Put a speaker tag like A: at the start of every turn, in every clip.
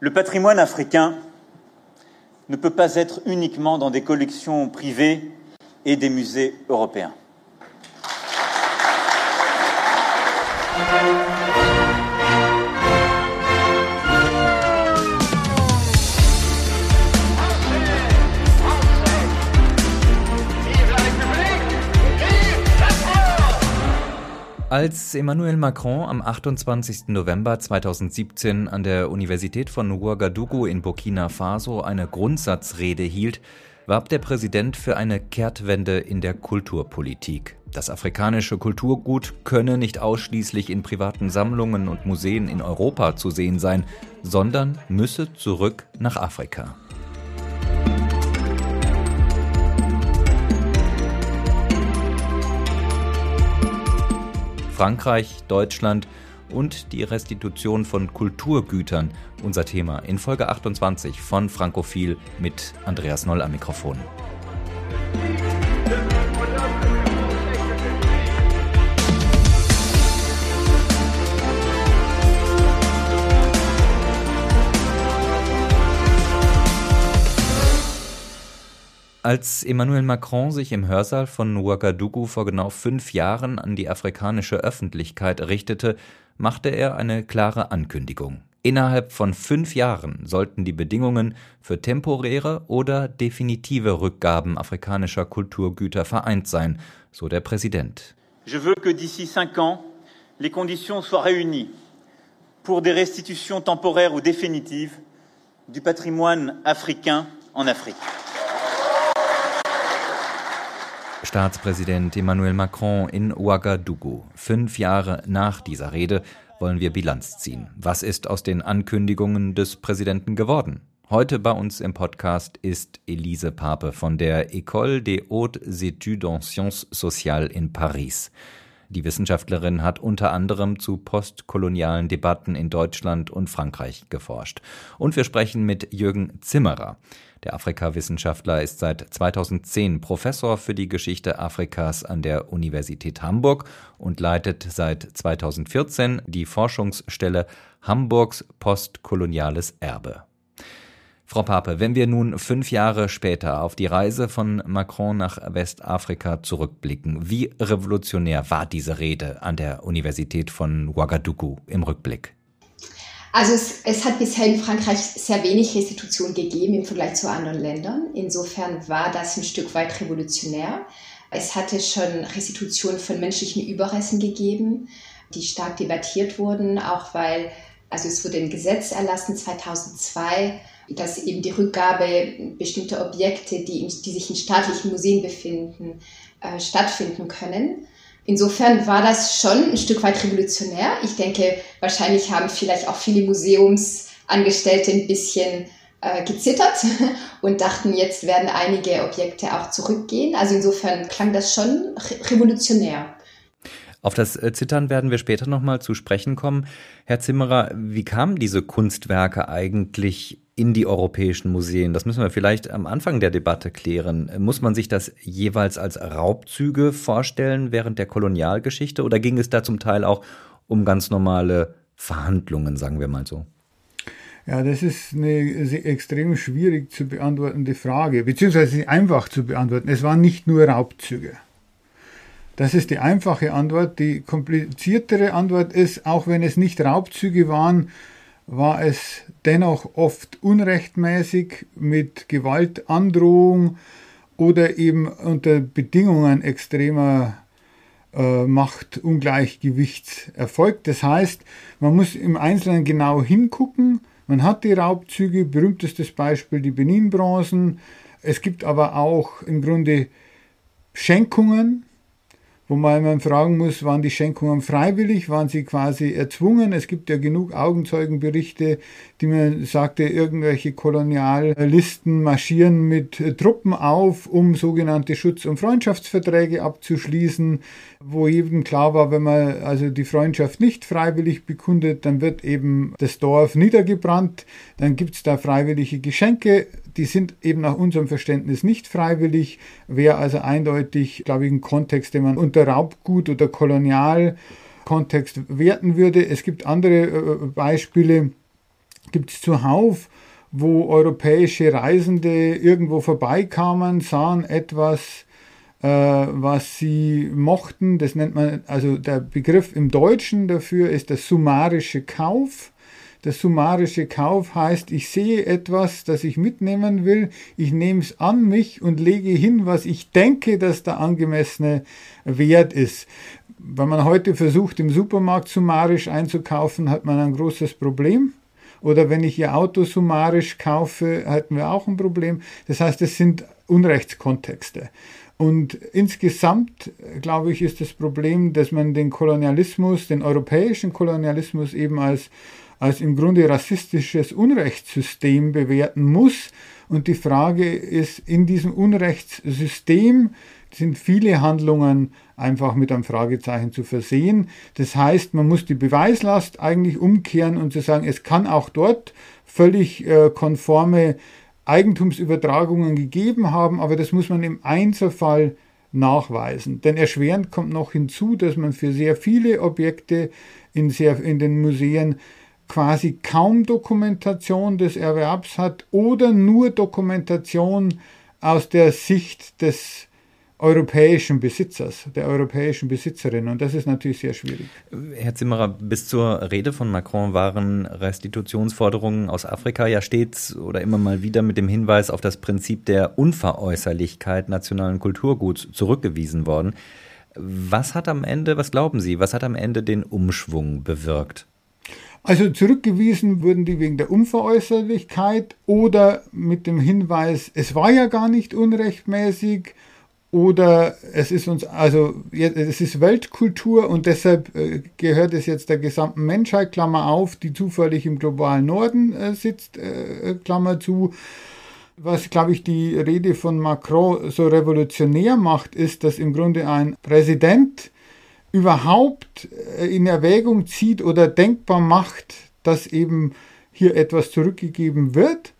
A: Le patrimoine africain ne peut pas être uniquement dans des collections privées et des musées européens.
B: Als Emmanuel Macron am 28. November 2017 an der Universität von Ouagadougou in Burkina Faso eine Grundsatzrede hielt, warb der Präsident für eine Kehrtwende in der Kulturpolitik. Das afrikanische Kulturgut könne nicht ausschließlich in privaten Sammlungen und Museen in Europa zu sehen sein, sondern müsse zurück nach Afrika. Frankreich, Deutschland und die Restitution von Kulturgütern unser Thema in Folge 28 von Frankophil mit Andreas Noll am Mikrofon. Als Emmanuel Macron sich im Hörsaal von Ouagadougou vor genau fünf Jahren an die afrikanische Öffentlichkeit richtete, machte er eine klare Ankündigung. Innerhalb von fünf Jahren sollten die Bedingungen für temporäre oder definitive Rückgaben afrikanischer Kulturgüter vereint sein, so der Präsident.
A: Je veux que d'ici cinq ans, les conditions soient réunies pour des restitutions temporaires ou définitives du patrimoine africain en Afrique.
B: Staatspräsident Emmanuel Macron in Ouagadougou. Fünf Jahre nach dieser Rede wollen wir Bilanz ziehen. Was ist aus den Ankündigungen des Präsidenten geworden? Heute bei uns im Podcast ist Elise Pape von der École des Hautes Études en Sciences Sociales in Paris. Die Wissenschaftlerin hat unter anderem zu postkolonialen Debatten in Deutschland und Frankreich geforscht. Und wir sprechen mit Jürgen Zimmerer. Der Afrikawissenschaftler ist seit 2010 Professor für die Geschichte Afrikas an der Universität Hamburg und leitet seit 2014 die Forschungsstelle Hamburgs postkoloniales Erbe. Frau Pape, wenn wir nun fünf Jahre später auf die Reise von Macron nach Westafrika zurückblicken, wie revolutionär war diese Rede an der Universität von Ouagadougou im Rückblick?
C: Also es, es, hat bisher in Frankreich sehr wenig Restitution gegeben im Vergleich zu anderen Ländern. Insofern war das ein Stück weit revolutionär. Es hatte schon Restitution von menschlichen Überresten gegeben, die stark debattiert wurden, auch weil, also es wurde ein Gesetz erlassen 2002, dass eben die Rückgabe bestimmter Objekte, die, in, die sich in staatlichen Museen befinden, äh, stattfinden können. Insofern war das schon ein Stück weit revolutionär. Ich denke, wahrscheinlich haben vielleicht auch viele Museumsangestellte ein bisschen äh, gezittert und dachten, jetzt werden einige Objekte auch zurückgehen. Also insofern klang das schon revolutionär.
B: Auf das äh, Zittern werden wir später nochmal zu sprechen kommen. Herr Zimmerer, wie kamen diese Kunstwerke eigentlich in die europäischen Museen? Das müssen wir vielleicht am Anfang der Debatte klären. Muss man sich das jeweils als Raubzüge vorstellen während der Kolonialgeschichte oder ging es da zum Teil auch um ganz normale Verhandlungen, sagen wir mal so?
D: Ja, das ist eine extrem schwierig zu beantwortende Frage, beziehungsweise einfach zu beantworten. Es waren nicht nur Raubzüge. Das ist die einfache Antwort. Die kompliziertere Antwort ist, auch wenn es nicht Raubzüge waren, war es dennoch oft unrechtmäßig mit Gewaltandrohung oder eben unter Bedingungen extremer äh, Machtungleichgewichts erfolgt. Das heißt, man muss im Einzelnen genau hingucken. Man hat die Raubzüge, berühmtestes Beispiel die Benin-Bronzen. Es gibt aber auch im Grunde Schenkungen, wo man fragen muss, waren die Schenkungen freiwillig, waren sie quasi erzwungen? Es gibt ja genug Augenzeugenberichte, die mir sagte, irgendwelche Koloniallisten marschieren mit Truppen auf, um sogenannte Schutz- und Freundschaftsverträge abzuschließen, wo jedem klar war, wenn man also die Freundschaft nicht freiwillig bekundet, dann wird eben das Dorf niedergebrannt, dann gibt es da freiwillige Geschenke, die sind eben nach unserem Verständnis nicht freiwillig, wäre also eindeutig, glaube ich, ein Kontext, den man unter Raubgut oder Kolonialkontext werten würde. Es gibt andere äh, Beispiele, gibt es zuhauf, wo europäische Reisende irgendwo vorbeikamen, sahen etwas, äh, was sie mochten. Das nennt man, also der Begriff im Deutschen dafür ist der summarische Kauf. Der summarische Kauf heißt, ich sehe etwas, das ich mitnehmen will, ich nehme es an mich und lege hin, was ich denke, dass der angemessene Wert ist. Wenn man heute versucht, im Supermarkt summarisch einzukaufen, hat man ein großes Problem. Oder wenn ich ihr Auto summarisch kaufe, hätten wir auch ein Problem. Das heißt, es sind Unrechtskontexte. Und insgesamt, glaube ich, ist das Problem, dass man den Kolonialismus, den europäischen Kolonialismus eben als als im Grunde rassistisches Unrechtssystem bewerten muss. Und die Frage ist, in diesem Unrechtssystem sind viele Handlungen einfach mit einem Fragezeichen zu versehen. Das heißt, man muss die Beweislast eigentlich umkehren und zu sagen, es kann auch dort völlig äh, konforme Eigentumsübertragungen gegeben haben, aber das muss man im Einzelfall nachweisen. Denn erschwerend kommt noch hinzu, dass man für sehr viele Objekte in, sehr, in den Museen quasi kaum Dokumentation des Erwerbs hat oder nur Dokumentation aus der Sicht des europäischen Besitzers, der europäischen Besitzerin. Und das ist natürlich sehr schwierig.
B: Herr Zimmerer, bis zur Rede von Macron waren Restitutionsforderungen aus Afrika ja stets oder immer mal wieder mit dem Hinweis auf das Prinzip der Unveräußerlichkeit nationalen Kulturguts zurückgewiesen worden. Was hat am Ende, was glauben Sie, was hat am Ende den Umschwung bewirkt?
D: Also zurückgewiesen wurden die wegen der Unveräußerlichkeit oder mit dem Hinweis, es war ja gar nicht unrechtmäßig oder es ist uns, also es ist Weltkultur und deshalb äh, gehört es jetzt der gesamten Menschheit, Klammer auf, die zufällig im globalen Norden äh, sitzt, äh, Klammer zu. Was, glaube ich, die Rede von Macron so revolutionär macht, ist, dass im Grunde ein Präsident überhaupt äh, in Erwägung zieht oder denkbar macht, dass eben hier etwas zurückgegeben wird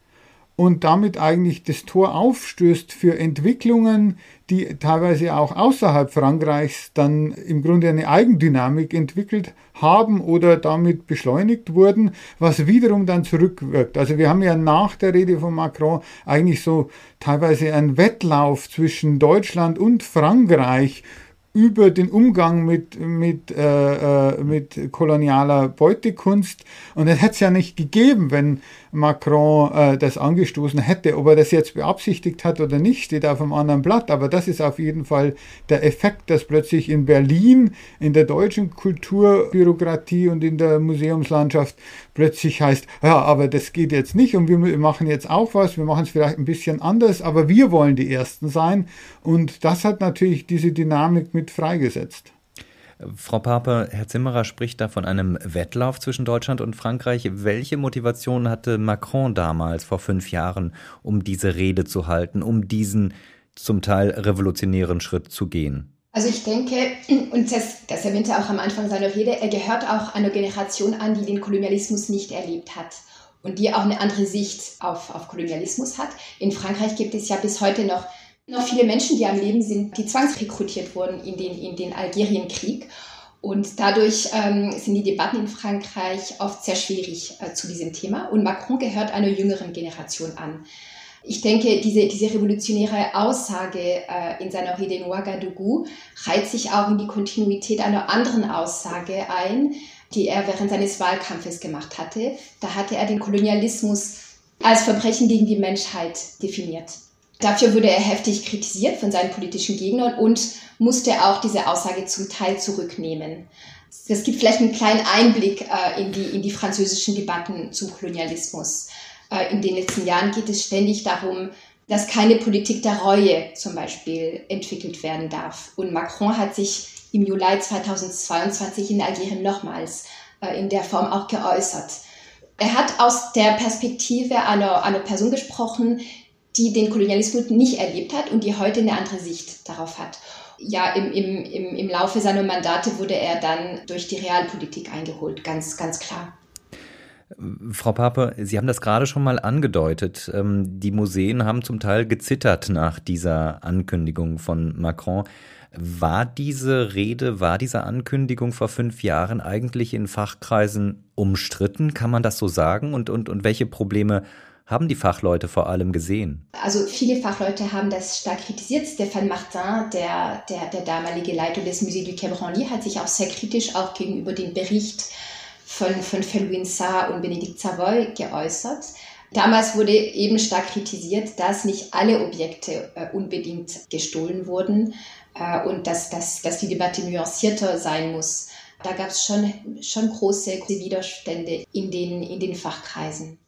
D: und damit eigentlich das Tor aufstößt für Entwicklungen, die teilweise auch außerhalb Frankreichs dann im Grunde eine Eigendynamik entwickelt haben oder damit beschleunigt wurden, was wiederum dann zurückwirkt. Also wir haben ja nach der Rede von Macron eigentlich so teilweise einen Wettlauf zwischen Deutschland und Frankreich über den Umgang mit, mit, äh, äh, mit kolonialer Beutekunst. Und das hätte es ja nicht gegeben, wenn Macron äh, das angestoßen hätte. Ob er das jetzt beabsichtigt hat oder nicht, steht auf einem anderen Blatt. Aber das ist auf jeden Fall der Effekt, dass plötzlich in Berlin, in der deutschen Kulturbürokratie und in der Museumslandschaft plötzlich heißt, ja, aber das geht jetzt nicht und wir machen jetzt auch was, wir machen es vielleicht ein bisschen anders, aber wir wollen die Ersten sein. Und das hat natürlich diese Dynamik mit freigesetzt.
B: Frau Pape, Herr Zimmerer spricht da von einem Wettlauf zwischen Deutschland und Frankreich. Welche Motivation hatte Macron damals vor fünf Jahren, um diese Rede zu halten, um diesen zum Teil revolutionären Schritt zu gehen?
C: Also ich denke, und das, das erwähnte er auch am Anfang seiner Rede, er gehört auch einer Generation an, die den Kolonialismus nicht erlebt hat und die auch eine andere Sicht auf, auf Kolonialismus hat. In Frankreich gibt es ja bis heute noch noch viele Menschen, die am Leben sind, die zwangsrekrutiert wurden in den, in den Algerienkrieg. Und dadurch ähm, sind die Debatten in Frankreich oft sehr schwierig äh, zu diesem Thema. Und Macron gehört einer jüngeren Generation an. Ich denke, diese, diese revolutionäre Aussage äh, in seiner Rede in Ouagadougou reiht sich auch in die Kontinuität einer anderen Aussage ein, die er während seines Wahlkampfes gemacht hatte. Da hatte er den Kolonialismus als Verbrechen gegen die Menschheit definiert. Dafür wurde er heftig kritisiert von seinen politischen Gegnern und musste auch diese Aussage zum Teil zurücknehmen. Das gibt vielleicht einen kleinen Einblick äh, in, die, in die französischen Debatten zum Kolonialismus. Äh, in den letzten Jahren geht es ständig darum, dass keine Politik der Reue zum Beispiel entwickelt werden darf. Und Macron hat sich im Juli 2022 in Algerien nochmals äh, in der Form auch geäußert. Er hat aus der Perspektive einer, einer Person gesprochen, die den Kolonialismus nicht erlebt hat und die heute eine andere Sicht darauf hat. Ja, im, im, im, im Laufe seiner Mandate wurde er dann durch die Realpolitik eingeholt, ganz, ganz klar.
B: Frau Pape, Sie haben das gerade schon mal angedeutet. Ähm, die Museen haben zum Teil gezittert nach dieser Ankündigung von Macron. War diese Rede, war diese Ankündigung vor fünf Jahren eigentlich in Fachkreisen umstritten? Kann man das so sagen? Und, und, und welche Probleme haben die Fachleute vor allem gesehen?
C: Also viele Fachleute haben das stark kritisiert. Stéphane Martin, der, der, der damalige Leiter des Musée du Quai Branly, hat sich auch sehr kritisch auch gegenüber dem Bericht von, von Felwin Sarr und Benedikt Savoy geäußert. Damals wurde eben stark kritisiert, dass nicht alle Objekte äh, unbedingt gestohlen wurden äh, und dass, dass, dass die Debatte nuancierter sein muss. Da gab es schon, schon große Widerstände in den, in den Fachkreisen.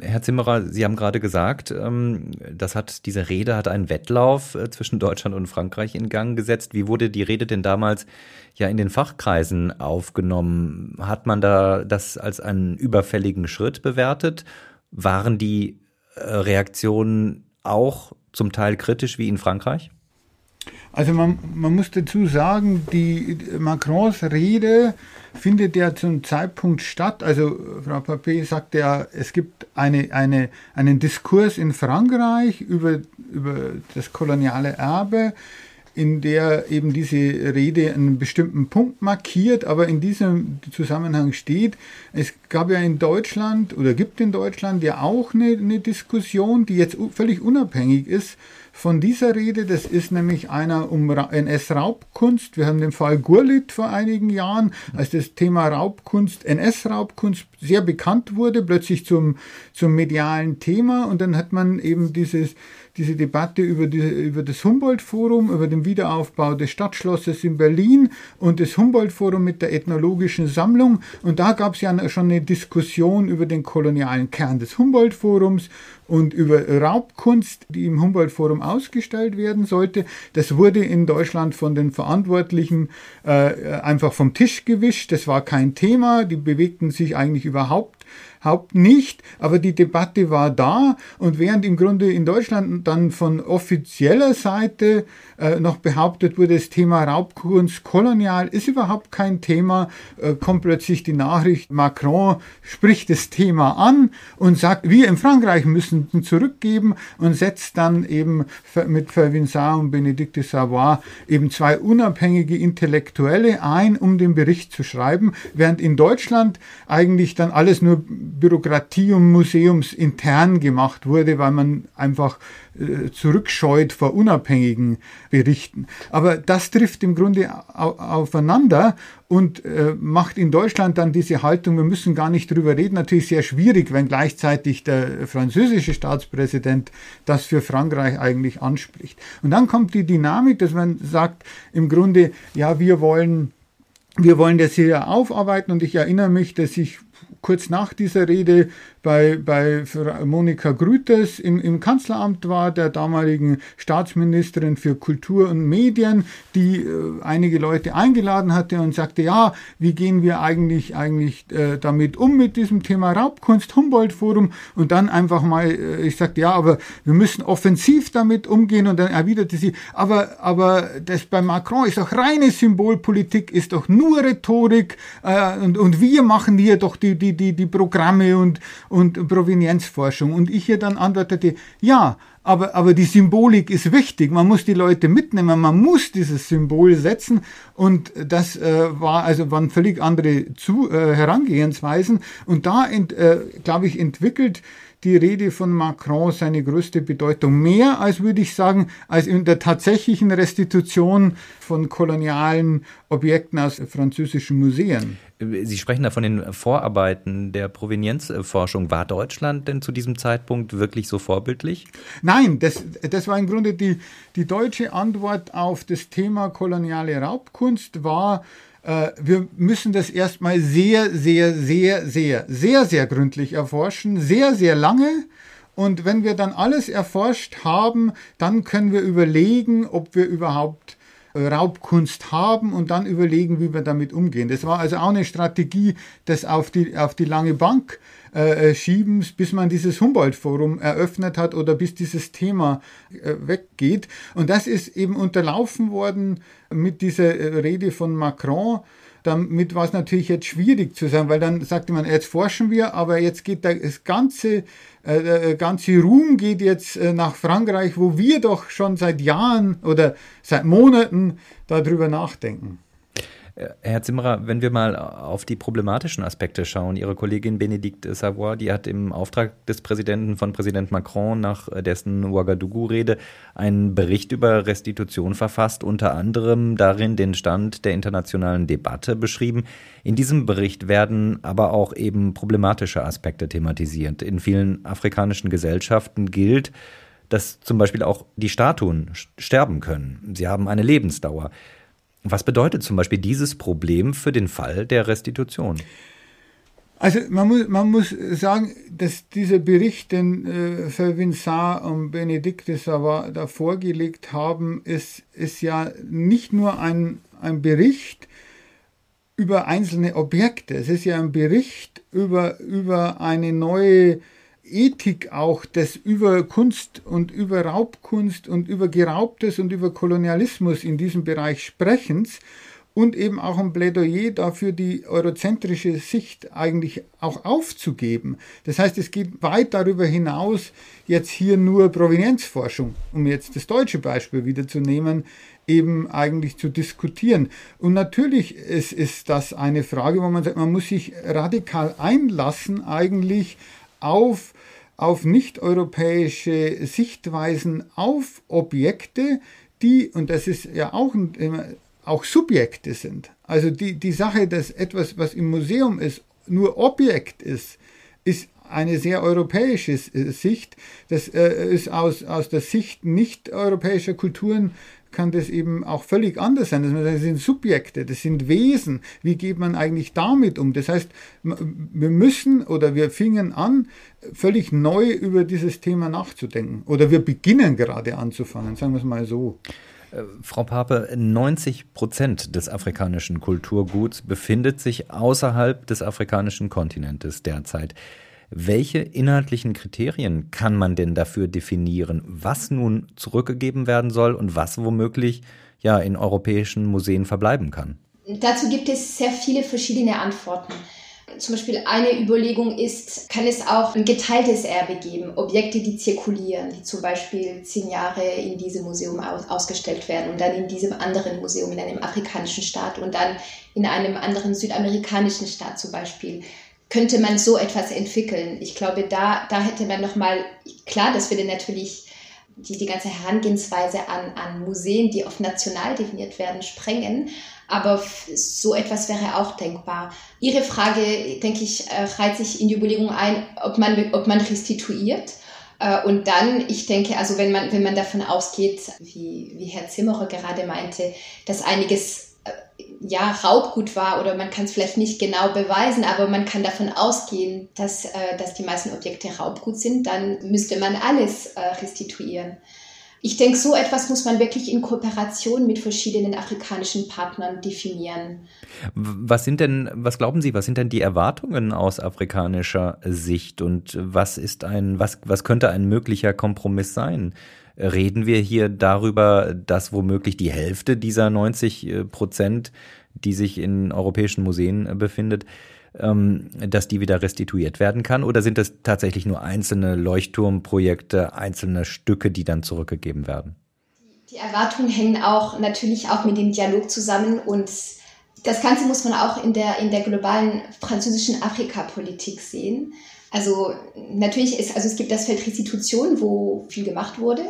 B: Herr Zimmerer, Sie haben gerade gesagt, ähm, das hat, diese Rede hat einen Wettlauf äh, zwischen Deutschland und Frankreich in Gang gesetzt. Wie wurde die Rede denn damals ja in den Fachkreisen aufgenommen? Hat man da das als einen überfälligen Schritt bewertet? Waren die äh, Reaktionen auch zum Teil kritisch wie in Frankreich?
D: Also man, man muss dazu sagen, die Macrons Rede findet ja zum Zeitpunkt statt. Also Frau Papé sagt ja, es gibt eine, eine, einen Diskurs in Frankreich über, über das koloniale Erbe, in der eben diese Rede einen bestimmten Punkt markiert, aber in diesem Zusammenhang steht, es gab ja in Deutschland oder gibt in Deutschland ja auch eine, eine Diskussion, die jetzt völlig unabhängig ist von dieser Rede. Das ist nämlich einer um NS-Raubkunst. Wir haben den Fall Gurlit vor einigen Jahren, als das Thema Raubkunst, NS-Raubkunst sehr bekannt wurde, plötzlich zum, zum medialen Thema. Und dann hat man eben dieses diese Debatte über, die, über das Humboldt-Forum, über den Wiederaufbau des Stadtschlosses in Berlin und das Humboldt-Forum mit der ethnologischen Sammlung. Und da gab es ja schon eine Diskussion über den kolonialen Kern des Humboldt-Forums und über Raubkunst, die im Humboldt-Forum ausgestellt werden sollte. Das wurde in Deutschland von den Verantwortlichen äh, einfach vom Tisch gewischt. Das war kein Thema. Die bewegten sich eigentlich überhaupt Haupt nicht, aber die Debatte war da. Und während im Grunde in Deutschland dann von offizieller Seite äh, noch behauptet wurde, das Thema Raubkunst kolonial ist überhaupt kein Thema, äh, kommt plötzlich die Nachricht, Macron spricht das Thema an und sagt, wir in Frankreich müssen zurückgeben und setzt dann eben mit Fervinsart und Benedicte Savoy eben zwei unabhängige Intellektuelle ein, um den Bericht zu schreiben, während in Deutschland eigentlich dann alles nur Bürokratie und Museumsintern gemacht wurde, weil man einfach äh, zurückscheut vor unabhängigen Berichten. Aber das trifft im Grunde aufeinander und äh, macht in Deutschland dann diese Haltung, wir müssen gar nicht drüber reden, natürlich sehr schwierig, wenn gleichzeitig der französische Staatspräsident das für Frankreich eigentlich anspricht. Und dann kommt die Dynamik, dass man sagt, im Grunde, ja, wir wollen wir wollen das hier aufarbeiten und ich erinnere mich, dass ich kurz nach dieser Rede bei, bei Monika Grüters im, im Kanzleramt war, der damaligen Staatsministerin für Kultur und Medien, die äh, einige Leute eingeladen hatte und sagte, ja, wie gehen wir eigentlich, eigentlich äh, damit um mit diesem Thema Raubkunst, Humboldt-Forum? Und dann einfach mal, äh, ich sagte, ja, aber wir müssen offensiv damit umgehen. Und dann erwiderte sie, aber, aber das bei Macron ist doch reine Symbolpolitik, ist doch nur Rhetorik äh, und, und wir machen hier doch die, die, die, die Programme und, und Provenienzforschung. Und ich hier dann antwortete, ja, aber, aber die Symbolik ist wichtig. Man muss die Leute mitnehmen, man muss dieses Symbol setzen. Und das äh, war also waren völlig andere Zu, äh, Herangehensweisen. Und da, äh, glaube ich, entwickelt die Rede von Macron seine größte Bedeutung. Mehr als, würde ich sagen, als in der tatsächlichen Restitution von kolonialen Objekten aus französischen Museen.
B: Sie sprechen da von den Vorarbeiten der Provenienzforschung. War Deutschland denn zu diesem Zeitpunkt wirklich so vorbildlich?
D: Nein, das, das war im Grunde die, die deutsche Antwort auf das Thema koloniale Raubkunst war, äh, wir müssen das erstmal sehr, sehr, sehr, sehr, sehr, sehr gründlich erforschen, sehr, sehr lange. Und wenn wir dann alles erforscht haben, dann können wir überlegen, ob wir überhaupt Raubkunst haben und dann überlegen, wie wir damit umgehen. Das war also auch eine Strategie, das auf die, auf die lange Bank äh, äh schieben, bis man dieses Humboldt-Forum eröffnet hat oder bis dieses Thema äh, weggeht. Und das ist eben unterlaufen worden mit dieser äh, Rede von Macron Damit war es natürlich jetzt schwierig zu sagen, weil dann sagte man, jetzt forschen wir, aber jetzt geht das ganze, äh, der ganze Ruhm geht jetzt äh, nach Frankreich, wo wir doch schon seit Jahren oder seit Monaten darüber nachdenken.
B: Äh, Herr Zimmerer, wenn wir mal auf die problematischen Aspekte schauen, Ihre Kollegin Benedikte Savoy, die hat im Auftrag des Präsidenten von Präsident Macron nach dessen Ouagadougou-Rede einen Bericht über Restitution verfasst, unter anderem darin den Stand der internationalen Debatte beschrieben. In diesem Bericht werden aber auch eben problematische Aspekte thematisiert. In vielen afrikanischen Gesellschaften gilt, dass zum Beispiel auch die Statuen sterben können. Sie haben eine Lebensdauer. Was bedeutet zum Beispiel dieses Problem für den Fall der Restitution?
D: Also man muss, man muss sagen, dass dieser Bericht, den äh, Vervinsart und Benedikte Savard da vorgelegt haben, ist, ist ja nicht nur ein, ein Bericht über einzelne Objekte, es ist ja ein Bericht über, über eine neue Ethik auch des über Kunst und über Raubkunst und über Geraubtes und über Kolonialismus in diesem Bereich Sprechens und eben auch ein Plädoyer dafür, die eurozentrische Sicht eigentlich auch aufzugeben. Das heißt, es geht weit darüber hinaus, jetzt hier nur Provenienzforschung, um jetzt das deutsche Beispiel wieder zu nehmen, eben eigentlich zu diskutieren. Und natürlich ist, ist das eine Frage, wo man sagt, man muss sich radikal einlassen eigentlich auf, auf nicht-europäische Sichtweisen auf Objekte, die, und das ist ja auch, auch Subjekte sind. Also die, die Sache, dass etwas, was im Museum ist, nur Objekt ist, ist eine sehr europäische äh, Sicht. Das äh, ist aus, aus der Sicht nicht-europäischer Kulturen kann das eben auch völlig anders sein. Das sind Subjekte, das sind Wesen. Wie geht man eigentlich damit um? Das heißt, wir müssen oder wir fingen an, völlig neu über dieses Thema nachzudenken. Oder wir beginnen gerade anzufangen, sagen wir es mal so.
B: Äh, Frau Pape, 90 Prozent des afrikanischen Kulturguts befindet sich außerhalb des afrikanischen Kontinentes derzeit. Welche inhaltlichen Kriterien kann man denn dafür definieren, was nun zurückgegeben werden soll und was womöglich ja in europäischen Museen verbleiben kann?
C: Dazu gibt es sehr viele verschiedene Antworten. Zum Beispiel eine Überlegung ist, kann es auch ein geteiltes Erbe geben, Objekte, die zirkulieren, die zum Beispiel zehn Jahre in diesem Museum aus, ausgestellt werden und dann in diesem anderen Museum in einem afrikanischen Staat und dann in einem anderen südamerikanischen Staat zum Beispiel könnte man so etwas entwickeln. Ich glaube, da, da hätte man nochmal, klar, das würde natürlich die, die ganze Herangehensweise an, an Museen, die oft national definiert werden, sprengen. Aber so etwas wäre auch denkbar. Ihre Frage, denke ich, äh, reiht sich in die Überlegung ein, ob man, ob man restituiert. Äh, und dann, ich denke, also wenn man, wenn man davon ausgeht, wie, wie Herr Zimmerer gerade meinte, dass einiges ja, Raubgut war oder man kann es vielleicht nicht genau beweisen, aber man kann davon ausgehen, dass, äh, dass die meisten Objekte Raubgut sind, dann müsste man alles äh, restituieren. Ich denke, so etwas muss man wirklich in Kooperation mit verschiedenen afrikanischen Partnern definieren.
B: Was sind denn, was glauben Sie, was sind denn die Erwartungen aus afrikanischer Sicht und was ist ein, was, was könnte ein möglicher Kompromiss sein? Reden wir hier darüber, dass womöglich die Hälfte dieser 90 äh, Prozent, die sich in europäischen Museen äh, befindet, ähm, dass die wieder restituiert werden kann? Oder sind das tatsächlich nur einzelne Leuchtturmprojekte, einzelne Stücke, die dann zurückgegeben werden?
C: Die Erwartungen hängen auch natürlich auch mit dem Dialog zusammen und das Ganze muss man auch in der, in der globalen französischen Afrikapolitik sehen. Also natürlich ist, also es gibt das Feld Restitution, wo viel gemacht wurde.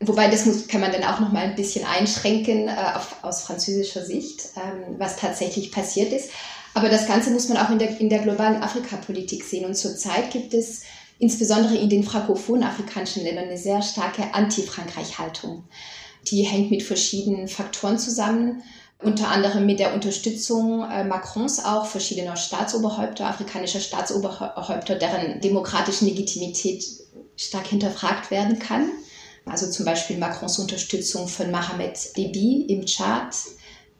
C: Wobei das muss, kann man dann auch noch mal ein bisschen einschränken äh, auf, aus französischer Sicht, ähm, was tatsächlich passiert ist. Aber das Ganze muss man auch in der, in der globalen Afrikapolitik sehen. Und zurzeit gibt es insbesondere in den frankophonen afrikanischen Ländern eine sehr starke Anti-Frankreich-Haltung. Die hängt mit verschiedenen Faktoren zusammen unter anderem mit der Unterstützung äh, Macrons auch verschiedener Staatsoberhäupter, afrikanischer Staatsoberhäupter, deren demokratische Legitimität stark hinterfragt werden kann. Also zum Beispiel Macrons Unterstützung von Mohamed Déby im Tschad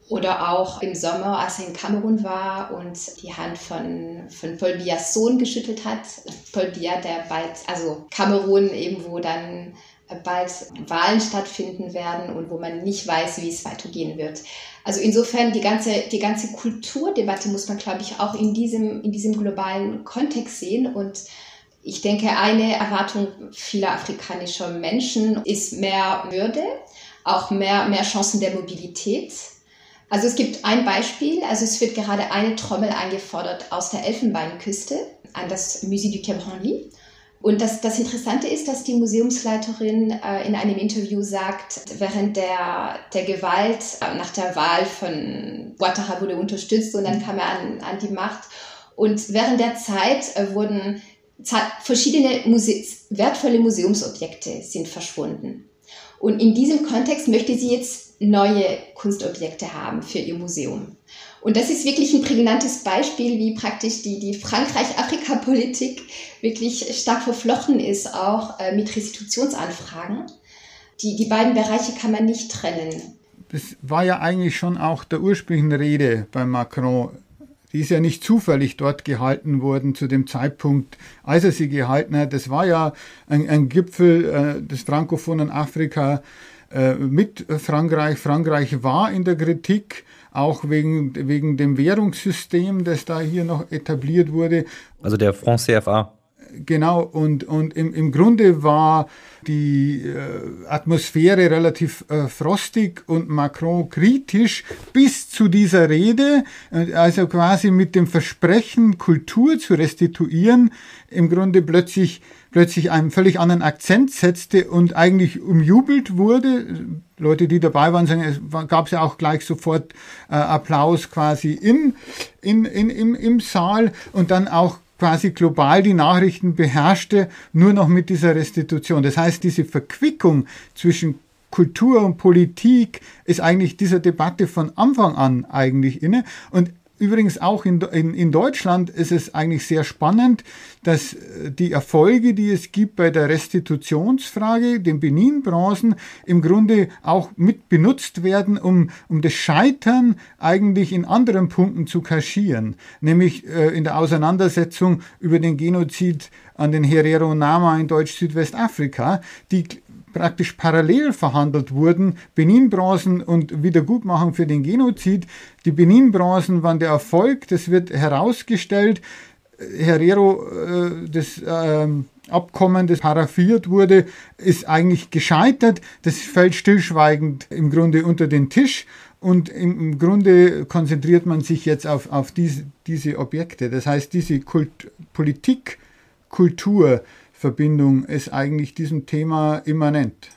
C: oder auch im Sommer, als er in Kamerun war und die Hand von, von Paul Bias Sohn geschüttelt hat. Paul Biya, der bald, also Kamerun eben, wo dann bald Wahlen stattfinden werden und wo man nicht weiß, wie es weitergehen wird. Also insofern die ganze, die ganze Kulturdebatte muss man, glaube ich, auch in diesem, in diesem globalen Kontext sehen. Und ich denke, eine Erwartung vieler afrikanischer Menschen ist mehr Würde, auch mehr, mehr Chancen der Mobilität. Also es gibt ein Beispiel, also es wird gerade eine Trommel eingefordert aus der Elfenbeinküste an das Musée du Quai Branly. Und das, das Interessante ist, dass die Museumsleiterin äh, in einem Interview sagt, während der, der Gewalt äh, nach der Wahl von Ouattara wurde unterstützt und dann kam er an, an die Macht. Und während der Zeit äh, wurden verschiedene Muse wertvolle Museumsobjekte sind verschwunden. Und in diesem Kontext möchte sie jetzt neue Kunstobjekte haben für ihr Museum. Und das ist wirklich ein prägnantes Beispiel, wie praktisch die, die Frankreich-Afrika-Politik wirklich stark verflochten ist, auch äh, mit Restitutionsanfragen. Die, die beiden Bereiche kann man nicht trennen.
D: Das war ja eigentlich schon auch der ursprüngliche Rede bei Macron. Die ist ja nicht zufällig dort gehalten worden zu dem Zeitpunkt, als er sie gehalten hat. Das war ja ein, ein Gipfel äh, des frankophonen Afrika mit Frankreich. Frankreich war in der Kritik auch wegen, wegen dem Währungssystem, das da hier noch etabliert wurde.
B: Also der Franc CFA.
D: Genau, und, und im, im Grunde war die äh, Atmosphäre relativ äh, frostig und Macron kritisch bis zu dieser Rede, äh, also quasi mit dem Versprechen, Kultur zu restituieren, im Grunde plötzlich plötzlich einen völlig anderen Akzent setzte und eigentlich umjubelt wurde. Leute, die dabei waren, sagen, es gab ja auch gleich sofort äh, Applaus quasi in, in, in, im, im Saal und dann auch quasi global die Nachrichten beherrschte, nur noch mit dieser Restitution. Das heißt, diese Verquickung zwischen Kultur und Politik ist eigentlich dieser Debatte von Anfang an eigentlich inne. Und Übrigens auch in, in, in Deutschland ist es eigentlich sehr spannend, dass äh, die Erfolge, die es gibt bei der Restitutionsfrage, den Benin-Bronzen, im Grunde auch mit benutzt werden, um, um das Scheitern eigentlich in anderen Punkten zu kaschieren. Nämlich äh, in der Auseinandersetzung über den Genozid an den Herero Nama in Deutsch-Südwestafrika, die praktisch parallel verhandelt wurden, Benin-Bronzen und Wiedergutmachung für den Genozid. Die Benin-Bronzen waren der Erfolg, das wird herausgestellt. Herrero, äh, das äh, Abkommen, das paraffiert wurde, ist eigentlich gescheitert. Das fällt stillschweigend im Grunde unter den Tisch. Und im, Grunde konzentriert man sich jetzt auf, auf diese, diese Objekte. Das heißt, diese Kult, Politik, Kultur, Verbindung ist eigentlich diesem Thema immanent.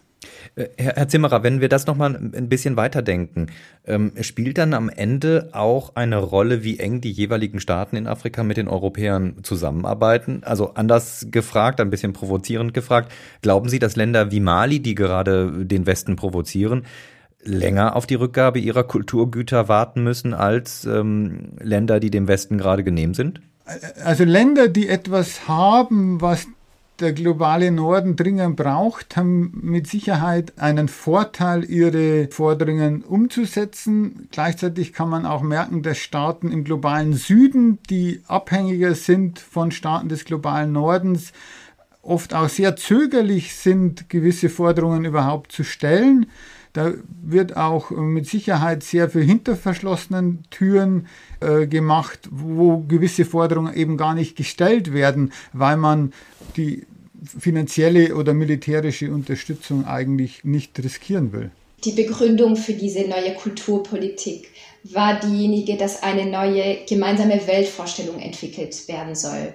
B: Äh, Herr Zimmerer, wenn wir das nochmal ein bisschen weiterdenken, ähm, spielt dann am Ende auch eine Rolle, wie eng die jeweiligen Staaten in Afrika mit den Europäern zusammenarbeiten? Also anders gefragt, ein bisschen provozierend gefragt, glauben Sie, dass Länder wie Mali, die gerade den Westen provozieren, länger auf die Rückgabe ihrer Kulturgüter warten müssen als ähm, Länder, die dem Westen gerade genehm sind?
D: Also Länder, die etwas haben, was der globale Norden dringend braucht, haben mit Sicherheit einen Vorteil, ihre Forderungen umzusetzen. Gleichzeitig kann man auch merken, dass Staaten im globalen Süden, die abhängiger sind von Staaten des globalen Nordens, oft auch sehr zögerlich sind, gewisse Forderungen überhaupt zu stellen. Da wird auch mit Sicherheit sehr viel hinter verschlossenen Türen äh, gemacht, wo gewisse Forderungen eben gar nicht gestellt werden, weil man die finanzielle oder militärische Unterstützung eigentlich nicht riskieren will.
C: Die Begründung für diese neue Kulturpolitik war diejenige, dass eine neue gemeinsame Weltvorstellung entwickelt werden soll.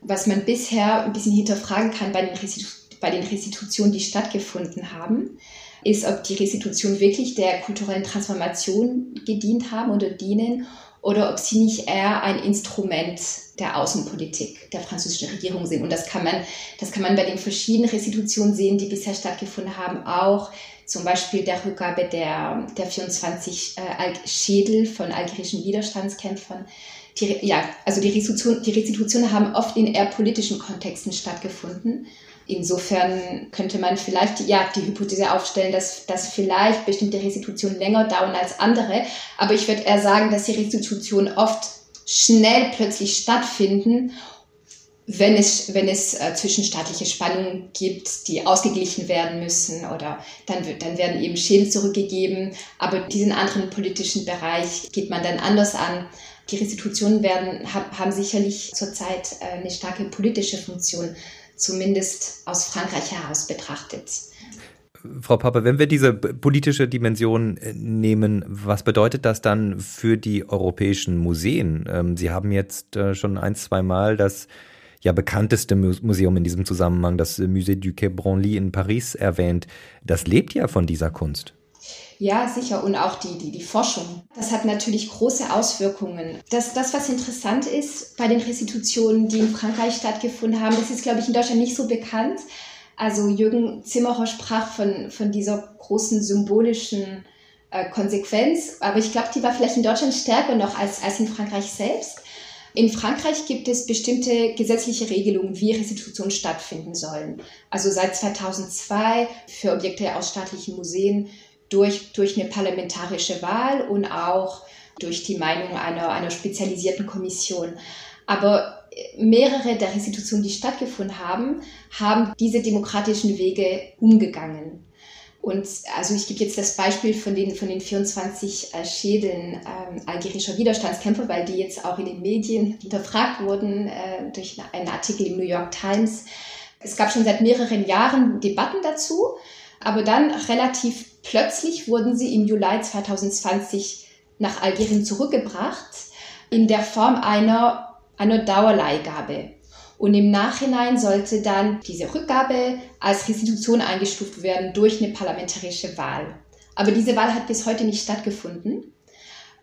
C: Was man bisher ein bisschen hinterfragen kann bei den, Restitu bei den Restitutionen, die stattgefunden haben, ist, ob die Restitutionen wirklich der kulturellen Transformation gedient haben oder dienen oder ob sie nicht eher ein Instrument der Außenpolitik der französischen Regierung sind. Und das kann man, das kann man bei den verschiedenen Restitutionen sehen, die bisher stattgefunden haben, auch zum Beispiel der Rückgabe der, der 24 äh, Schädel von algerischen Widerstandskämpfern. Die, ja, also die Restitutionen, die Restitutionen haben oft in eher politischen Kontexten stattgefunden. Insofern könnte man vielleicht ja, die Hypothese aufstellen, dass, dass vielleicht bestimmte Restitutionen länger dauern als andere. Aber ich würde eher sagen, dass die Restitutionen oft schnell plötzlich stattfinden wenn es, wenn es äh, zwischenstaatliche Spannungen gibt, die ausgeglichen werden müssen oder dann, wird, dann werden eben Schäden zurückgegeben. Aber diesen anderen politischen Bereich geht man dann anders an. Die Restitutionen werden, haben sicherlich zurzeit äh, eine starke politische Funktion, zumindest aus Frankreich heraus betrachtet.
B: Frau Pappe, wenn wir diese politische Dimension äh, nehmen, was bedeutet das dann für die europäischen Museen? Ähm, Sie haben jetzt äh, schon ein, zwei Mal das ja bekannteste Museum in diesem Zusammenhang, das Musée du Quai Branly in Paris erwähnt. Das lebt ja von dieser Kunst.
C: Ja, sicher. Und auch die, die, die Forschung. Das hat natürlich große Auswirkungen. Das, das, was interessant ist bei den Restitutionen, die in Frankreich stattgefunden haben, das ist, glaube ich, in Deutschland nicht so bekannt. Also Jürgen Zimmerer sprach von, von dieser großen symbolischen äh, Konsequenz, aber ich glaube, die war vielleicht in Deutschland stärker noch als, als in Frankreich selbst. In Frankreich gibt es bestimmte gesetzliche Regelungen, wie Restitutionen stattfinden sollen. Also seit 2002 für Objekte aus staatlichen Museen durch, durch eine parlamentarische Wahl und auch durch die Meinung einer, einer spezialisierten Kommission. Aber mehrere der Restitutionen, die stattgefunden haben, haben diese demokratischen Wege umgegangen. Und also ich gebe jetzt das Beispiel von den, von den 24 äh, Schädeln ähm, algerischer Widerstandskämpfer, weil die jetzt auch in den Medien hinterfragt wurden äh, durch einen Artikel im New York Times. Es gab schon seit mehreren Jahren Debatten dazu, aber dann relativ plötzlich wurden sie im Juli 2020 nach Algerien zurückgebracht in der Form einer einer Dauerleihgabe. Und im Nachhinein sollte dann diese Rückgabe als Restitution eingestuft werden durch eine parlamentarische Wahl. Aber diese Wahl hat bis heute nicht stattgefunden.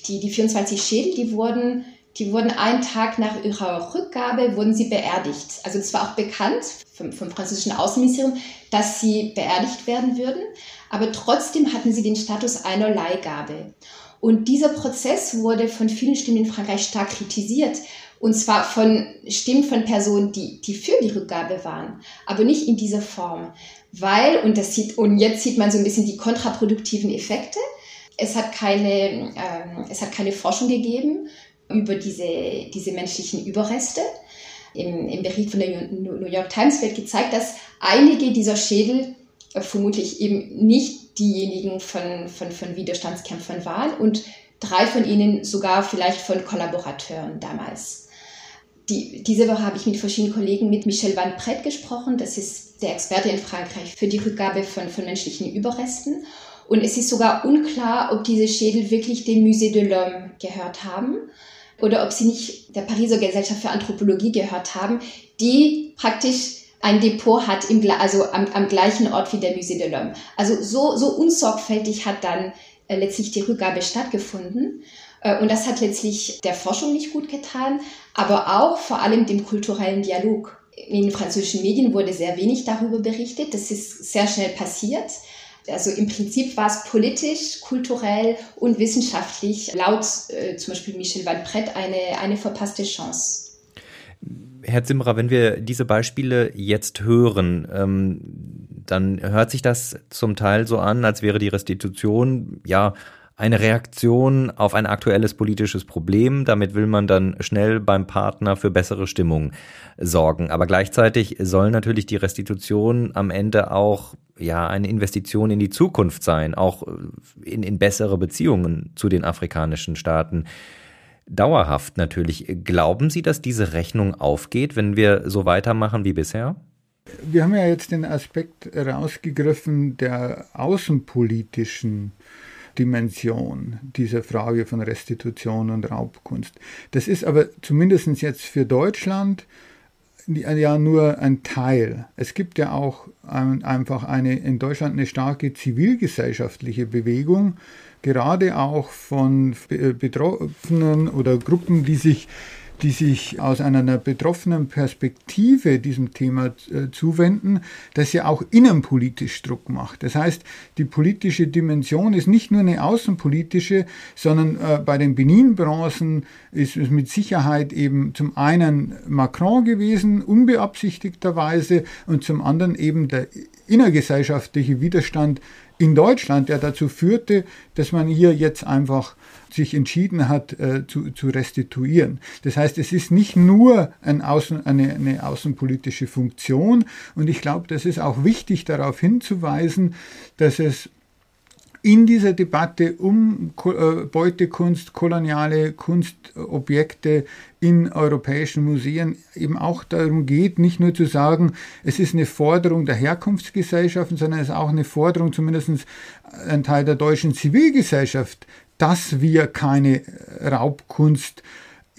C: Die, die 24 Schädel, die wurden, die wurden einen Tag nach ihrer Rückgabe, wurden sie beerdigt. Also es war auch bekannt vom, vom französischen Außenministerium, dass sie beerdigt werden würden. Aber trotzdem hatten sie den Status einer Leihgabe. Und dieser Prozess wurde von vielen Stimmen in Frankreich stark kritisiert, und zwar von Stimmen von Personen, die, die für die Rückgabe waren, aber nicht in dieser Form. Weil, und, das sieht, und jetzt sieht man so ein bisschen die kontraproduktiven Effekte, es hat keine, ähm, es hat keine Forschung gegeben über diese, diese menschlichen Überreste. Im, Im Bericht von der New York Times wird gezeigt, dass einige dieser Schädel äh, vermutlich eben nicht diejenigen von, von, von Widerstandskämpfern waren und drei von ihnen sogar vielleicht von Kollaborateuren damals die, diese Woche habe ich mit verschiedenen Kollegen mit Michel Van Pret gesprochen. Das ist der Experte in Frankreich für die Rückgabe von, von menschlichen Überresten. Und es ist sogar unklar, ob diese Schädel wirklich dem Musée de l'Homme gehört haben oder ob sie nicht der Pariser Gesellschaft für Anthropologie gehört haben, die praktisch ein Depot hat, im, also am, am gleichen Ort wie der Musée de l'Homme. Also so, so unsorgfältig hat dann äh, letztlich die Rückgabe stattgefunden. Äh, und das hat letztlich der Forschung nicht gut getan, aber auch vor allem dem kulturellen Dialog. In den französischen Medien wurde sehr wenig darüber berichtet. Das ist sehr schnell passiert. Also im Prinzip war es politisch, kulturell und wissenschaftlich laut äh, zum Beispiel Michel Van Pret eine, eine verpasste Chance.
B: Herr Zimmerer, wenn wir diese Beispiele jetzt hören, ähm, dann hört sich das zum Teil so an, als wäre die Restitution ja eine Reaktion auf ein aktuelles politisches Problem. Damit will man dann schnell beim Partner für bessere Stimmung sorgen. Aber gleichzeitig soll natürlich die Restitution am Ende auch ja eine Investition in die Zukunft sein, auch in, in bessere Beziehungen zu den afrikanischen Staaten. Dauerhaft natürlich. Glauben Sie, dass diese Rechnung aufgeht, wenn wir so weitermachen wie bisher?
D: Wir haben ja jetzt den Aspekt rausgegriffen der außenpolitischen Dimension dieser Frage von Restitution und Raubkunst. Das ist aber zumindest jetzt für Deutschland ja nur ein Teil. Es gibt ja auch einfach eine, in Deutschland eine starke zivilgesellschaftliche Bewegung, gerade auch von Betroffenen oder Gruppen, die sich die sich aus einer betroffenen Perspektive diesem Thema äh, zuwenden, das ja auch innenpolitisch Druck macht. Das heißt, die politische Dimension ist nicht nur eine außenpolitische, sondern äh, bei den Benin-Bronzen ist es mit Sicherheit eben zum einen Macron gewesen, unbeabsichtigterweise, und zum anderen eben der innergesellschaftliche Widerstand in Deutschland, der dazu führte, dass man hier jetzt einfach sich entschieden hat äh, zu, zu restituieren. Das heißt, es ist nicht nur ein Außen, eine, eine außenpolitische Funktion und ich glaube, das ist auch wichtig darauf hinzuweisen, dass es in dieser Debatte um äh, Beutekunst, koloniale Kunstobjekte in europäischen Museen eben auch darum geht, nicht nur zu sagen, es ist eine Forderung der Herkunftsgesellschaften, sondern es ist auch eine Forderung, zumindest ein Teil der deutschen Zivilgesellschaft, dass wir keine Raubkunst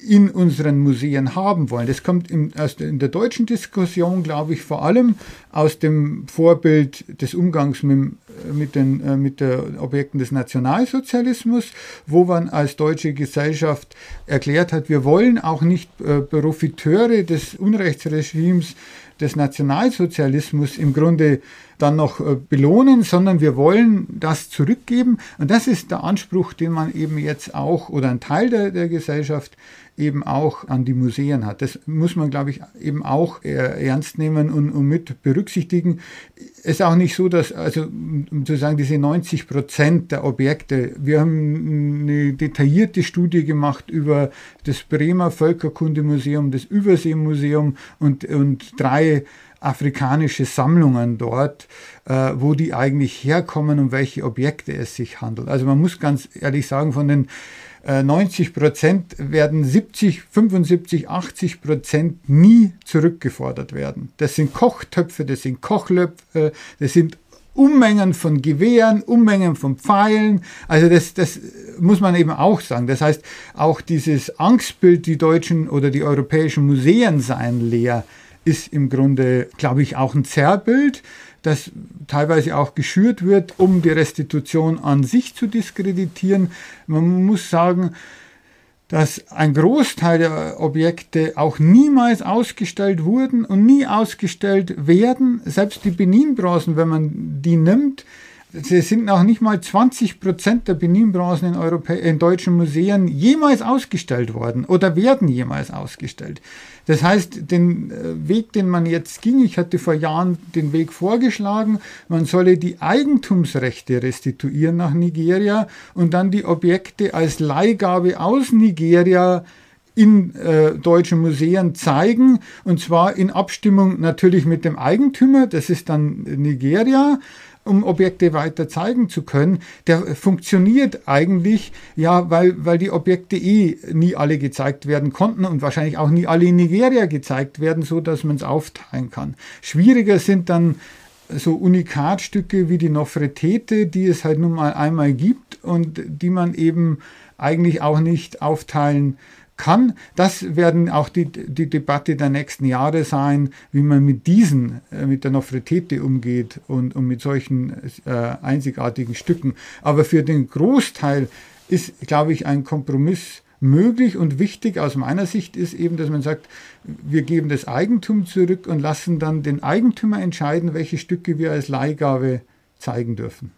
D: in unseren Museen haben wollen. Das kommt in, aus der, in der deutschen Diskussion, glaube ich, vor allem aus dem Vorbild des Umgangs mit, mit den äh, mit den Objekten des Nationalsozialismus, wo man als deutsche Gesellschaft erklärt hat, wir wollen auch nicht äh, Profiteure des Unrechtsregimes des Nationalsozialismus im Grunde dann noch äh, belohnen, sondern wir wollen das zurückgeben. Und das ist der Anspruch, den man eben jetzt auch oder ein Teil der, der Gesellschaft eben auch an die Museen hat. Das muss man, glaube ich, eben auch ernst nehmen und, und mit berücksichtigen. Es ist auch nicht so, dass, also um zu sagen, diese 90 Prozent der Objekte, wir haben eine detaillierte Studie gemacht über das Bremer Völkerkundemuseum, das Überseemuseum und, und drei afrikanische Sammlungen dort, äh, wo die eigentlich herkommen und welche Objekte es sich handelt. Also man muss ganz ehrlich sagen, von den 90 äh, Prozent werden 70, 75, 80 Prozent nie zurückgefordert werden. Das sind Kochtöpfe, das sind Kochlöpfe, das sind Unmengen von Gewehren, Unmengen von Pfeilen. Also das, das muss man eben auch sagen. Das heißt, auch dieses Angstbild, die deutschen oder die europäischen Museen seien leer, ist im Grunde, glaube ich, auch ein Zerrbild das teilweise auch geschürt wird, um die Restitution an sich zu diskreditieren. Man muss sagen, dass ein Großteil der Objekte auch niemals ausgestellt wurden und nie ausgestellt werden. Selbst die Benin-Bronzen, wenn man die nimmt, es sind noch nicht mal 20 Prozent der Benin-Bronzen in, in deutschen Museen jemals ausgestellt worden oder werden jemals ausgestellt. Das heißt, den äh, Weg, den man jetzt ging, ich hatte vor Jahren den Weg vorgeschlagen, man solle die Eigentumsrechte restituieren nach Nigeria und dann die Objekte als Leihgabe aus Nigeria in äh, deutschen Museen zeigen, und zwar in Abstimmung natürlich mit dem Eigentümer, das ist dann Nigeria, um Objekte weiter zeigen zu können, der funktioniert eigentlich, ja, weil, weil die Objekte eh nie alle gezeigt werden konnten und wahrscheinlich auch nie alle in Nigeria gezeigt werden, so dass man es aufteilen kann. Schwieriger sind dann so Unikatstücke wie die Nofretete, die es halt nun mal einmal gibt und die man eben eigentlich auch nicht aufteilen kann. Das werden auch die, die Debatte der nächsten Jahre sein, wie man mit diesen, äh, mit der Nofretete umgeht und, und mit solchen äh, einzigartigen Stücken. Aber für den Großteil ist, glaube ich, ein Kompromiss möglich und wichtig aus meiner Sicht ist eben, dass man sagt, wir geben das Eigentum zurück und lassen dann den Eigentümer entscheiden, welche Stücke wir als Leihgabe zeigen dürfen.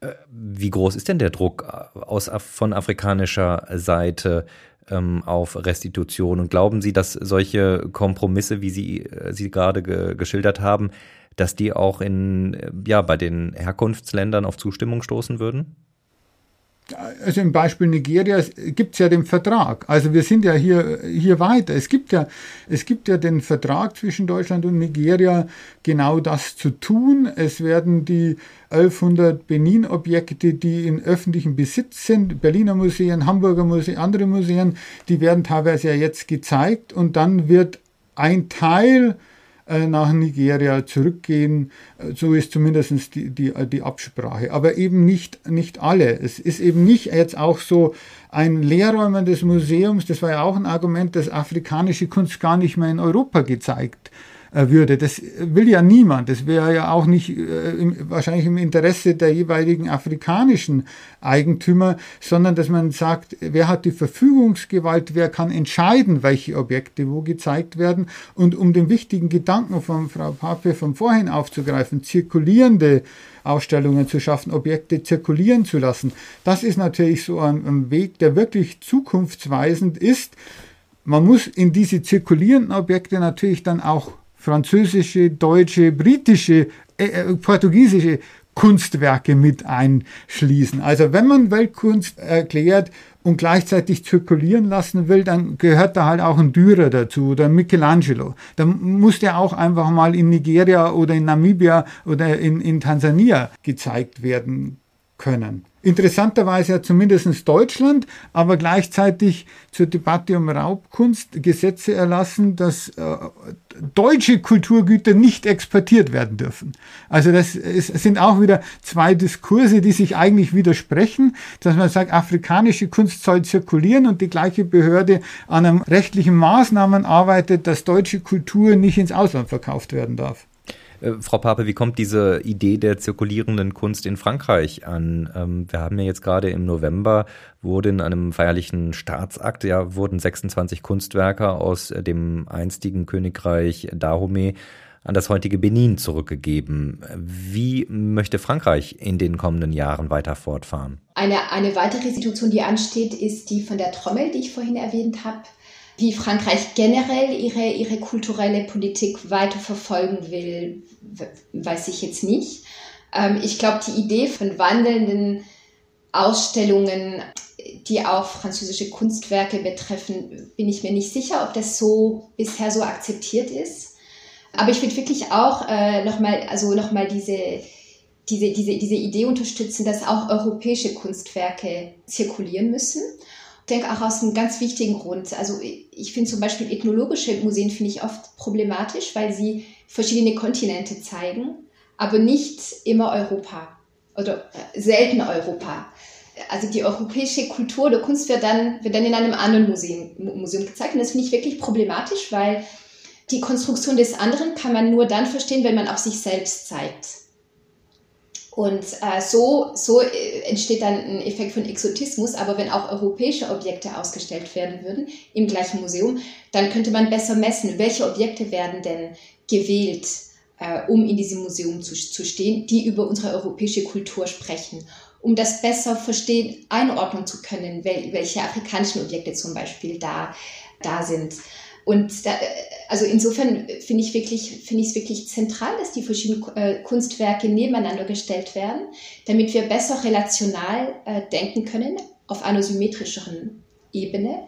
B: Äh, wie groß ist denn der Druck aus, von afrikanischer Seite? Ähm, auf Restitution. Und glauben Sie, dass solche Kompromisse, wie Sie äh, sie gerade ge geschildert haben, dass die auch in, äh, ja, bei den Herkunftsländern auf Zustimmung stoßen würden?
D: Also im Beispiel Nigeria gibt es ja den Vertrag. Also wir sind ja hier, hier weiter. Es gibt ja, es gibt ja den Vertrag zwischen Deutschland und Nigeria, genau das zu tun. Es werden die 1100 Benin-Objekte, die in öffentlichem Besitz sind, Berliner Museen, Hamburger Museen, andere Museen, die werden teilweise ja jetzt gezeigt und dann wird ein Teil äh, nach Nigeria zurückgehen. Äh, so ist zumindest die, die, die Absprache. Aber eben nicht, nicht alle. Es ist eben nicht jetzt auch so ein Leerräumen des Museums, das war ja auch ein Argument, dass afrikanische Kunst gar nicht mehr in Europa gezeigt äh, würde. Das will ja niemand. Das wäre ja auch nicht äh, im, wahrscheinlich im Interesse der jeweiligen afrikanischen Eigentümer, sondern dass man sagt, wer hat die Verfügungsgewalt, wer kann entscheiden, welche Objekte wo gezeigt werden. Und um den wichtigen Gedanken von Frau Pape von vorhin aufzugreifen, zirkulierende Ausstellungen zu schaffen, Objekte zirkulieren zu lassen. Das ist natürlich so ein, ein Weg, der wirklich zukunftsweisend ist. Man muss in diese zirkulierenden Objekte natürlich dann auch französische, deutsche, britische, äh, äh, portugiesische Kunstwerke mit einschließen. Also wenn man Weltkunst erklärt und gleichzeitig zirkulieren lassen will, dann gehört da halt auch ein Dürer dazu oder Michelangelo. Dann muss der auch einfach mal in Nigeria oder in Namibia oder in, in Tansania gezeigt werden können interessanterweise hat zumindest Deutschland, aber gleichzeitig zur Debatte um Raubkunst Gesetze erlassen, dass äh, deutsche Kulturgüter nicht exportiert werden dürfen. Also das ist, sind auch wieder zwei Diskurse, die sich eigentlich widersprechen, dass man sagt, afrikanische Kunst soll zirkulieren und die gleiche Behörde an einem rechtlichen Maßnahmen arbeitet, dass deutsche Kultur nicht ins Ausland verkauft werden darf.
B: Äh, Frau Pape, wie kommt diese Idee der zirkulierenden Kunst in Frankreich an? Ähm, wir haben ja jetzt gerade im November wurde in einem feierlichen Staatsakt, ja, wurden 26 Kunstwerke aus dem einstigen Königreich Dahomey an das heutige Benin zurückgegeben. Wie möchte Frankreich in den kommenden Jahren weiter fortfahren?
C: Eine, eine weitere Situation, die ansteht, ist die von der Trommel, die ich vorhin erwähnt habe wie Frankreich generell ihre, ihre kulturelle Politik weiter verfolgen will, weiß ich jetzt nicht. Ähm, ich glaube, die Idee von wandelnden Ausstellungen, die auch französische Kunstwerke betreffen, bin ich mir nicht sicher, ob das so bisher so akzeptiert ist. Aber ich würde wirklich auch äh, nochmal, also noch diese, diese, diese, diese Idee unterstützen, dass auch europäische Kunstwerke zirkulieren müssen denke auch aus einem ganz wichtigen Grund. Also ich finde zum Beispiel ethnologische Museen finde ich oft problematisch, weil sie verschiedene Kontinente zeigen, aber nicht immer Europa oder äh, selten Europa. Also die europäische Kultur oder Kunst wird dann, wird dann in einem anderen Museum, Museum gezeigt und das finde ich wirklich problematisch, weil die Konstruktion des anderen kann man nur dann verstehen, wenn man auch sich selbst zeigt. Und äh, so, so äh, entsteht dann ein Effekt von Exotismus. Aber wenn auch europäische Objekte ausgestellt werden würden im gleichen Museum, dann könnte man besser messen, welche Objekte werden denn gewählt, äh, um in diesem Museum zu, zu stehen, die über unsere europäische Kultur sprechen. Um das besser verstehen, einordnen zu können, wel, welche afrikanischen Objekte zum Beispiel da, da sind. Und da, also insofern finde ich wirklich, finde ich es wirklich zentral, dass die verschiedenen äh, Kunstwerke nebeneinander gestellt werden, damit wir besser relational äh, denken können auf einer symmetrischeren Ebene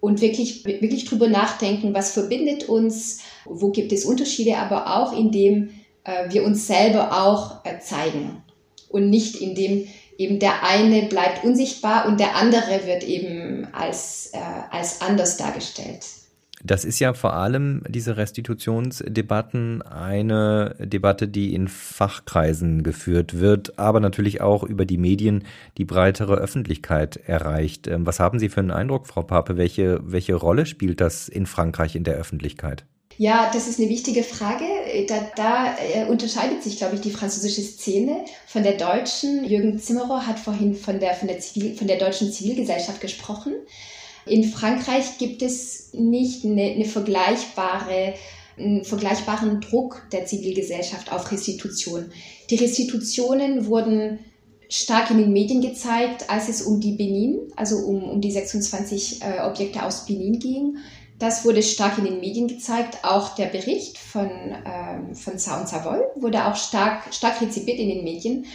C: und wirklich, wirklich drüber nachdenken, was verbindet uns, wo gibt es Unterschiede, aber auch indem äh, wir uns selber auch zeigen und nicht indem eben der eine bleibt unsichtbar und der andere wird eben als, als anders dargestellt.
B: Das ist ja vor allem diese Restitutionsdebatten eine Debatte, die in Fachkreisen geführt wird, aber natürlich auch über die Medien die breitere Öffentlichkeit erreicht. Ähm, was haben Sie für einen Eindruck, Frau Pape? Welche, welche Rolle spielt das in Frankreich in der Öffentlichkeit?
C: Ja, das ist eine wichtige Frage. Da, da äh, unterscheidet sich, glaube ich, die französische Szene von der deutschen. Jürgen Zimmerer hat vorhin von der, von der, Zivil, von der deutschen Zivilgesellschaft gesprochen. In Frankreich gibt es nicht eine, eine vergleichbare einen vergleichbaren Druck der Zivilgesellschaft auf Restitution. Die Restitutionen wurden stark in den Medien gezeigt, als es um die Benin, also um, um die 26 äh, Objekte aus Benin ging. Das wurde stark in den Medien gezeigt. Auch der Bericht von, ähm, von Saun Savoy wurde auch stark, stark rezipiert in den Medien.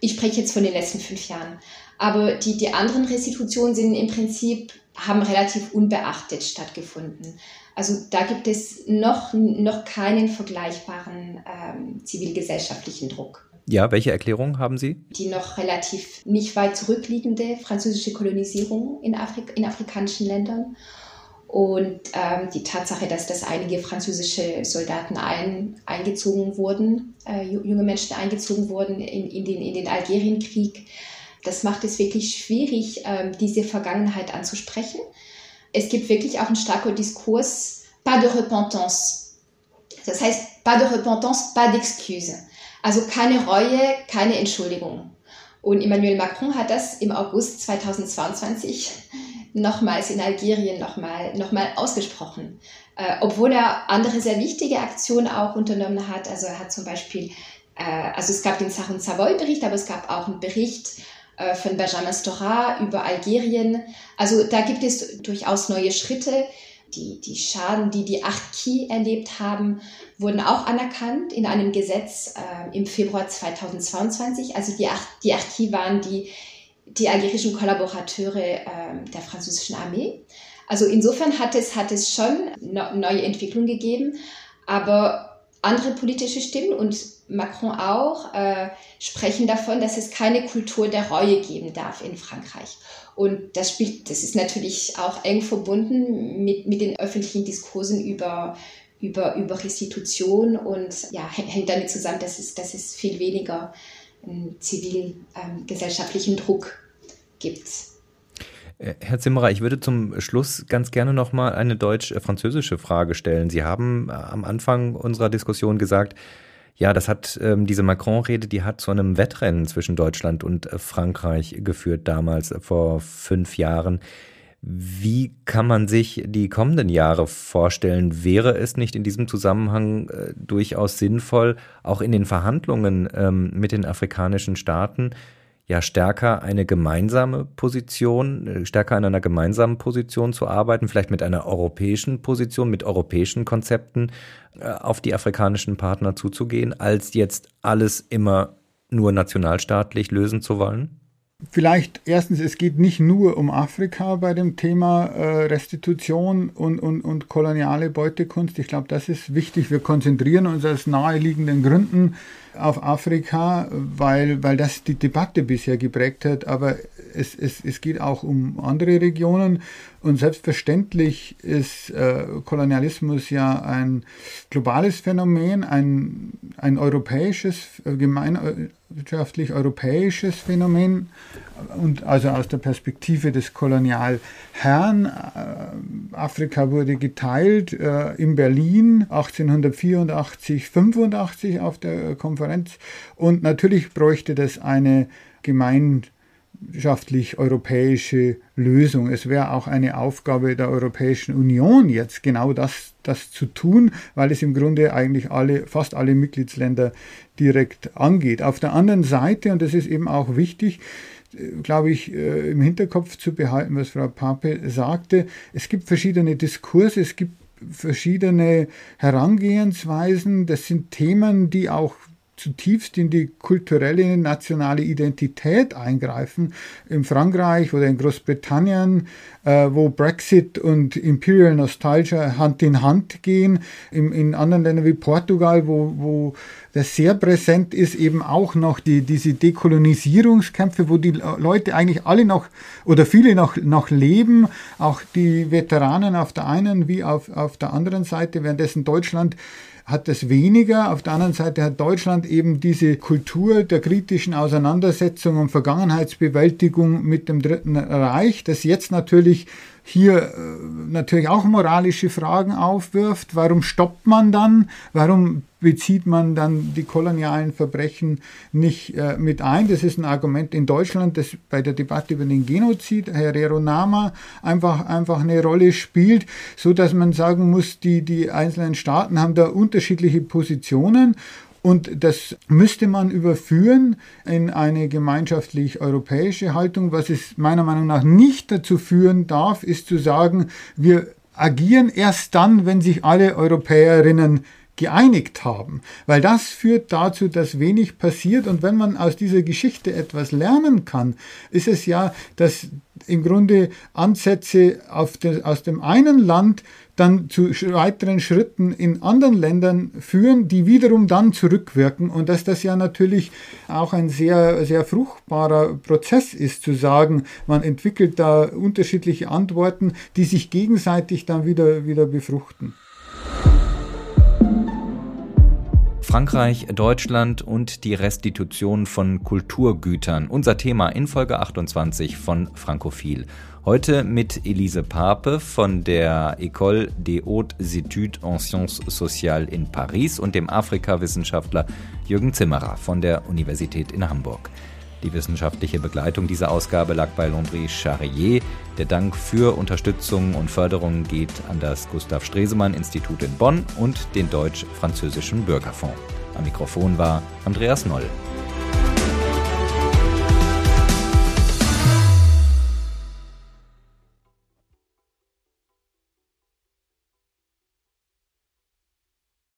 C: Ich spreche jetzt von den letzten fünf Jahren. Aber die, die anderen Restitutionen sind im Prinzip haben relativ unbeachtet stattgefunden. Also da gibt es noch, noch keinen vergleichbaren ähm, zivilgesellschaftlichen Druck.
B: Ja, welche Erklärung haben Sie?
C: Die noch relativ nicht weit zurückliegende französische Kolonisierung in, Afrik in afrikanischen Ländern und ähm, die Tatsache, dass das einige französische Soldaten ein, eingezogen wurden, äh, junge Menschen eingezogen wurden in, in den, in den Algerienkrieg das macht es wirklich schwierig, ähm, diese Vergangenheit anzusprechen. Es gibt wirklich auch einen starken Diskurs, pas de repentance. Das heißt, pas de repentance, pas d'excuse. Also keine Reue, keine Entschuldigung. Und Emmanuel Macron hat das im August 2022 nochmals in Algerien nochmal noch mal ausgesprochen. Äh, obwohl er andere sehr wichtige Aktionen auch unternommen hat. Also er hat zum Beispiel, äh, also es gab den Sahun Savoy-Bericht, aber es gab auch einen Bericht äh, von Benjamin Stora über Algerien. Also da gibt es durchaus neue Schritte. Die, die Schaden, die die Arki erlebt haben, wurden auch anerkannt in einem Gesetz äh, im Februar 2022. Also die, die Arki waren die, die algerischen Kollaborateure äh, der französischen Armee. Also insofern hat es, hat es schon neue Entwicklungen gegeben, aber andere politische Stimmen und Macron auch äh, sprechen davon, dass es keine Kultur der Reue geben darf in Frankreich. Und das spielt, das ist natürlich auch eng verbunden mit, mit den öffentlichen Diskursen über, über, über Restitution und ja, hängt damit zusammen, dass es, dass es viel weniger zivilgesellschaftlichen ähm, Druck gibt.
B: Äh, Herr Zimmerer, ich würde zum Schluss ganz gerne noch mal eine deutsch-französische Frage stellen. Sie haben äh, am Anfang unserer Diskussion gesagt, ja, das hat ähm, diese Macron-Rede, die hat zu einem Wettrennen zwischen Deutschland und äh, Frankreich geführt damals vor fünf Jahren. Wie kann man sich die kommenden Jahre vorstellen? Wäre es nicht in diesem Zusammenhang äh, durchaus sinnvoll, auch in den Verhandlungen ähm, mit den afrikanischen Staaten ja stärker eine gemeinsame Position, äh, stärker an einer gemeinsamen Position zu arbeiten, vielleicht mit einer europäischen Position, mit europäischen Konzepten äh, auf die afrikanischen Partner zuzugehen, als jetzt alles immer nur nationalstaatlich lösen zu wollen?
D: Vielleicht erstens, es geht nicht nur um Afrika bei dem Thema äh, Restitution und, und, und koloniale Beutekunst. Ich glaube, das ist wichtig. Wir konzentrieren uns aus naheliegenden Gründen auf Afrika, weil, weil das die Debatte bisher geprägt hat. Aber es, es, es geht auch um andere Regionen. Und selbstverständlich ist äh, Kolonialismus ja ein globales Phänomen, ein, ein europäisches, äh, gemeinwirtschaftlich europäisches Phänomen. Und also aus der Perspektive des Kolonialherrn. Äh, Afrika wurde geteilt äh, in Berlin 1884, 85 auf der Konferenz. Und natürlich bräuchte das eine Gemeinschaft gemeinschaftlich europäische Lösung. Es wäre auch eine Aufgabe der Europäischen Union, jetzt genau das, das zu tun, weil es im Grunde eigentlich alle, fast alle Mitgliedsländer direkt angeht. Auf der anderen Seite, und das ist eben auch wichtig, glaube ich, äh, im Hinterkopf zu behalten, was Frau Pape sagte. Es gibt verschiedene Diskurse, es gibt verschiedene Herangehensweisen. Das sind Themen, die auch zutiefst in die kulturelle nationale Identität eingreifen. In Frankreich oder in Großbritannien, äh, wo Brexit und Imperial Nostalgia Hand in Hand gehen. In, in anderen Ländern wie Portugal, wo, wo das sehr präsent ist, eben auch noch die, diese Dekolonisierungskämpfe, wo die Leute eigentlich alle noch oder viele noch, noch leben, auch die Veteranen auf der einen wie auf, auf der anderen Seite, währenddessen Deutschland hat das weniger. Auf der anderen Seite hat Deutschland eben diese Kultur der kritischen Auseinandersetzung und Vergangenheitsbewältigung mit dem Dritten Reich, das jetzt natürlich hier äh, natürlich auch moralische Fragen aufwirft. Warum stoppt man dann? Warum bezieht man dann die kolonialen Verbrechen nicht äh, mit ein? Das ist ein Argument in Deutschland, das bei der Debatte über den Genozid, Herero Nama, einfach, einfach eine Rolle spielt, so dass man sagen muss, die, die einzelnen Staaten haben da unterschiedliche Positionen und das müsste man überführen in eine gemeinschaftlich europäische Haltung. Was es meiner Meinung nach nicht dazu führen darf, ist zu sagen, wir agieren erst dann, wenn sich alle Europäerinnen geeinigt haben, weil das führt dazu, dass wenig passiert und wenn man aus dieser Geschichte etwas lernen kann, ist es ja, dass im Grunde Ansätze de, aus dem einen Land dann zu weiteren Schritten in anderen Ländern führen, die wiederum dann zurückwirken und dass das ja natürlich auch ein sehr, sehr fruchtbarer Prozess ist, zu sagen, man entwickelt da unterschiedliche Antworten, die sich gegenseitig dann wieder, wieder befruchten.
B: Frankreich, Deutschland und die Restitution von Kulturgütern. Unser Thema in Folge 28 von Frankophil. Heute mit Elise Pape von der École des Hautes Études en Sciences Sociales in Paris und dem Afrikawissenschaftler Jürgen Zimmerer von der Universität in Hamburg. Die wissenschaftliche Begleitung dieser Ausgabe lag bei Londres Charrier. Der Dank für Unterstützung und Förderung geht an das Gustav Stresemann Institut in Bonn und den Deutsch-Französischen Bürgerfonds. Am Mikrofon war Andreas Noll.